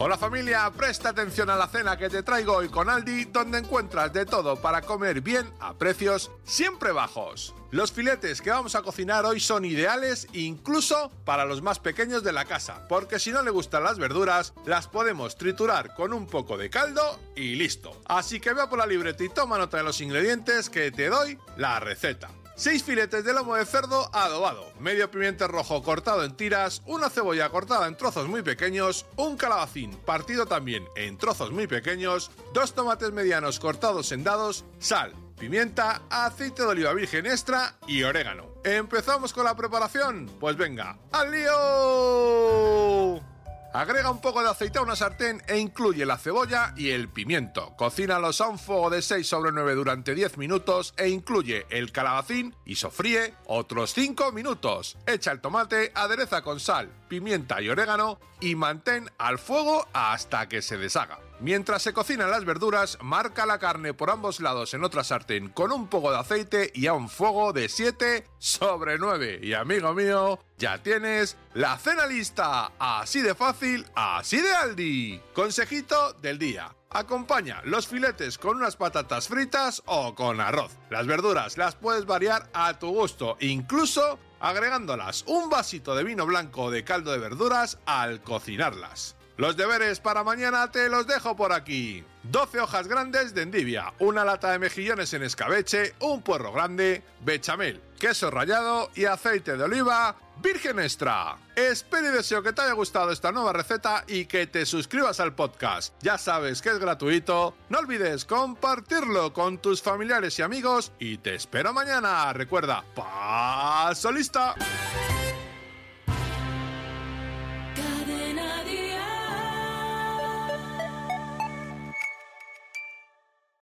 Hola familia, presta atención a la cena que te traigo hoy con Aldi, donde encuentras de todo para comer bien a precios siempre bajos. Los filetes que vamos a cocinar hoy son ideales incluso para los más pequeños de la casa, porque si no le gustan las verduras, las podemos triturar con un poco de caldo y listo. Así que vea por la libreta y toma nota de los ingredientes que te doy la receta. 6 filetes de lomo de cerdo adobado, medio pimiento rojo cortado en tiras, una cebolla cortada en trozos muy pequeños, un calabacín partido también en trozos muy pequeños, dos tomates medianos cortados en dados, sal, pimienta, aceite de oliva virgen extra y orégano. ¿Empezamos con la preparación? Pues venga, ¡al lío! Agrega un poco de aceite a una sartén e incluye la cebolla y el pimiento. Cocínalos a un fuego de 6 sobre 9 durante 10 minutos e incluye el calabacín y sofríe otros 5 minutos. Echa el tomate, adereza con sal, pimienta y orégano y mantén al fuego hasta que se deshaga. Mientras se cocinan las verduras, marca la carne por ambos lados en otra sartén con un poco de aceite y a un fuego de 7 sobre 9. Y amigo mío, ya tienes la cena lista. Así de fácil, así de Aldi. Consejito del día. Acompaña los filetes con unas patatas fritas o con arroz. Las verduras las puedes variar a tu gusto, incluso agregándolas un vasito de vino blanco o de caldo de verduras al cocinarlas. Los deberes para mañana te los dejo por aquí. 12 hojas grandes de endivia, una lata de mejillones en escabeche, un puerro grande, bechamel, queso rallado y aceite de oliva virgen extra. Espero y deseo que te haya gustado esta nueva receta y que te suscribas al podcast. Ya sabes que es gratuito. No olvides compartirlo con tus familiares y amigos y te espero mañana. Recuerda, paso lista.